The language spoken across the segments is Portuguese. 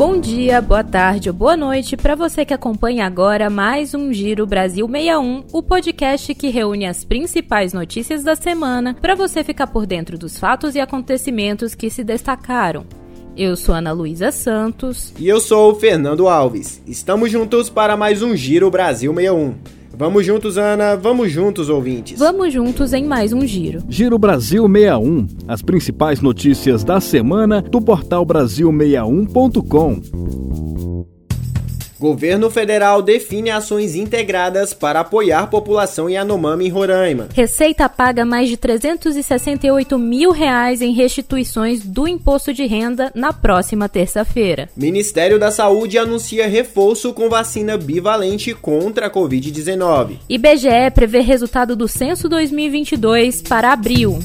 Bom dia, boa tarde ou boa noite para você que acompanha agora mais um Giro Brasil 61, o podcast que reúne as principais notícias da semana para você ficar por dentro dos fatos e acontecimentos que se destacaram. Eu sou Ana Luísa Santos. E eu sou o Fernando Alves. Estamos juntos para mais um Giro Brasil 61. Vamos juntos, Ana. Vamos juntos, ouvintes. Vamos juntos em mais um giro. Giro Brasil 61. As principais notícias da semana do portal Brasil61.com. Governo federal define ações integradas para apoiar população Yanomami em Roraima. Receita paga mais de 368 mil reais em restituições do imposto de renda na próxima terça-feira. Ministério da Saúde anuncia reforço com vacina bivalente contra a Covid-19. IBGE prevê resultado do censo 2022 para abril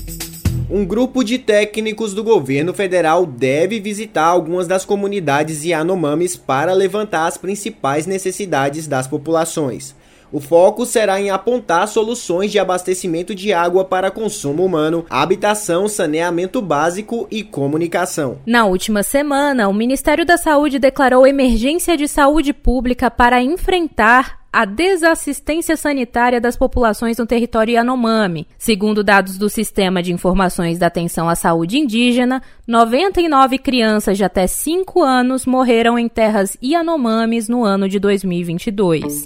um grupo de técnicos do governo federal deve visitar algumas das comunidades Yanomamis para levantar as principais necessidades das populações. O foco será em apontar soluções de abastecimento de água para consumo humano, habitação, saneamento básico e comunicação. Na última semana, o Ministério da Saúde declarou emergência de saúde pública para enfrentar a desassistência sanitária das populações no território Yanomami. Segundo dados do Sistema de Informações da Atenção à Saúde Indígena, 99 crianças de até 5 anos morreram em terras Yanomamis no ano de 2022.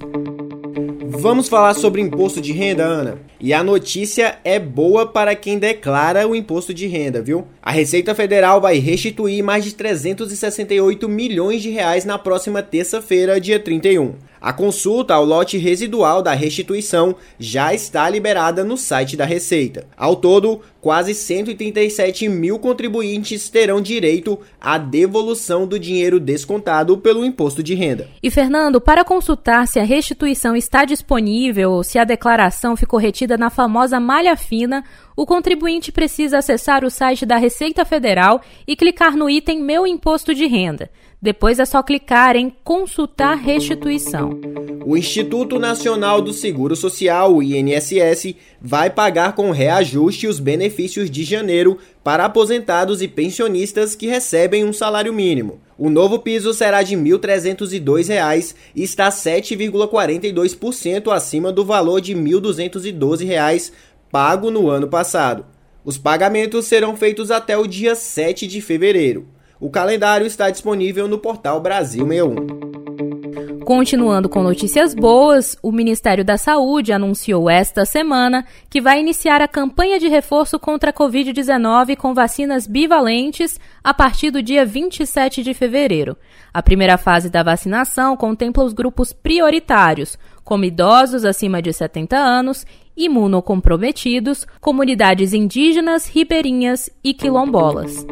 Vamos falar sobre imposto de renda, Ana. E a notícia é boa para quem declara o imposto de renda, viu? A Receita Federal vai restituir mais de 368 milhões de reais na próxima terça-feira, dia 31. A consulta ao lote residual da restituição já está liberada no site da Receita. Ao todo, quase 137 mil contribuintes terão direito à devolução do dinheiro descontado pelo imposto de renda. E, Fernando, para consultar se a restituição está disponível ou se a declaração ficou retida na famosa malha fina, o contribuinte precisa acessar o site da Receita Federal e clicar no item Meu Imposto de Renda. Depois é só clicar em Consultar Restituição. O Instituto Nacional do Seguro Social, o INSS, vai pagar com reajuste os benefícios de janeiro para aposentados e pensionistas que recebem um salário mínimo. O novo piso será de R$ 1.302 e está 7,42% acima do valor de R$ 1.212 pago no ano passado. Os pagamentos serão feitos até o dia 7 de fevereiro. O calendário está disponível no portal Brasil 61. Continuando com notícias boas, o Ministério da Saúde anunciou esta semana que vai iniciar a campanha de reforço contra a Covid-19 com vacinas bivalentes a partir do dia 27 de fevereiro. A primeira fase da vacinação contempla os grupos prioritários, como idosos acima de 70 anos, imunocomprometidos, comunidades indígenas, ribeirinhas e quilombolas.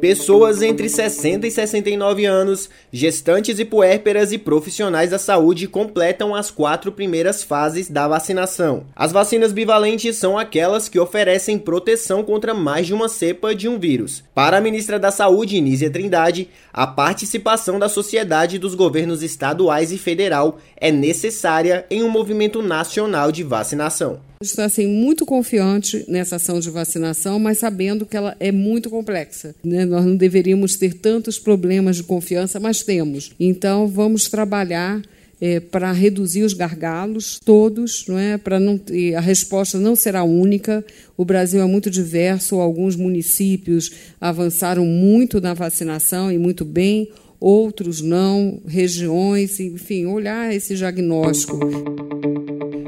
Pessoas entre 60 e 69 anos, gestantes e puérperas e profissionais da saúde completam as quatro primeiras fases da vacinação. As vacinas bivalentes são aquelas que oferecem proteção contra mais de uma cepa de um vírus. Para a ministra da Saúde, Nízia Trindade, a participação da sociedade dos governos estaduais e federal é necessária em um movimento nacional de vacinação está assim, muito confiante nessa ação de vacinação, mas sabendo que ela é muito complexa. Né? Nós não deveríamos ter tantos problemas de confiança, mas temos. Então, vamos trabalhar é, para reduzir os gargalos todos, não é? Para não a resposta não será única. O Brasil é muito diverso, alguns municípios avançaram muito na vacinação e muito bem, outros não, regiões, enfim, olhar esse diagnóstico.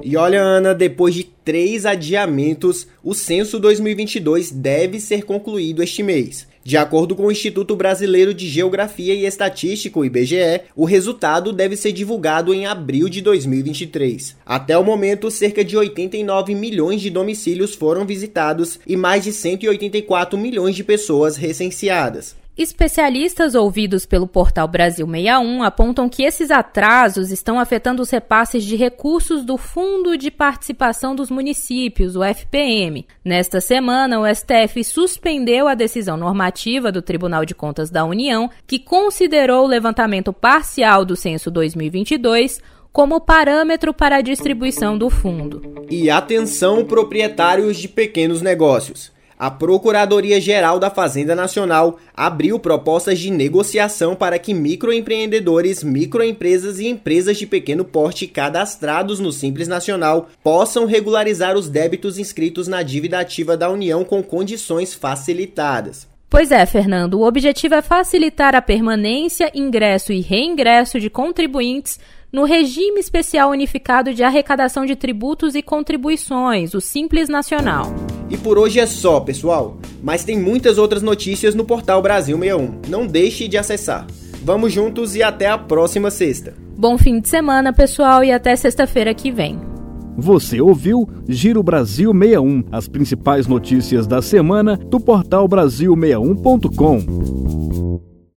E olha, Ana, depois de três adiamentos, o censo 2022 deve ser concluído este mês. De acordo com o Instituto Brasileiro de Geografia e Estatística, o IBGE, o resultado deve ser divulgado em abril de 2023. Até o momento, cerca de 89 milhões de domicílios foram visitados e mais de 184 milhões de pessoas recenseadas. Especialistas ouvidos pelo portal Brasil 61 apontam que esses atrasos estão afetando os repasses de recursos do Fundo de Participação dos Municípios, o FPM. Nesta semana, o STF suspendeu a decisão normativa do Tribunal de Contas da União, que considerou o levantamento parcial do censo 2022 como parâmetro para a distribuição do fundo. E atenção, proprietários de pequenos negócios. A Procuradoria-Geral da Fazenda Nacional abriu propostas de negociação para que microempreendedores, microempresas e empresas de pequeno porte cadastrados no Simples Nacional possam regularizar os débitos inscritos na dívida ativa da União com condições facilitadas. Pois é, Fernando, o objetivo é facilitar a permanência, ingresso e reingresso de contribuintes no Regime Especial Unificado de Arrecadação de Tributos e Contribuições, o Simples Nacional. E por hoje é só, pessoal. Mas tem muitas outras notícias no portal Brasil 61. Não deixe de acessar. Vamos juntos e até a próxima sexta. Bom fim de semana, pessoal, e até sexta-feira que vem. Você ouviu Giro Brasil 61, as principais notícias da semana do portal Brasil61.com.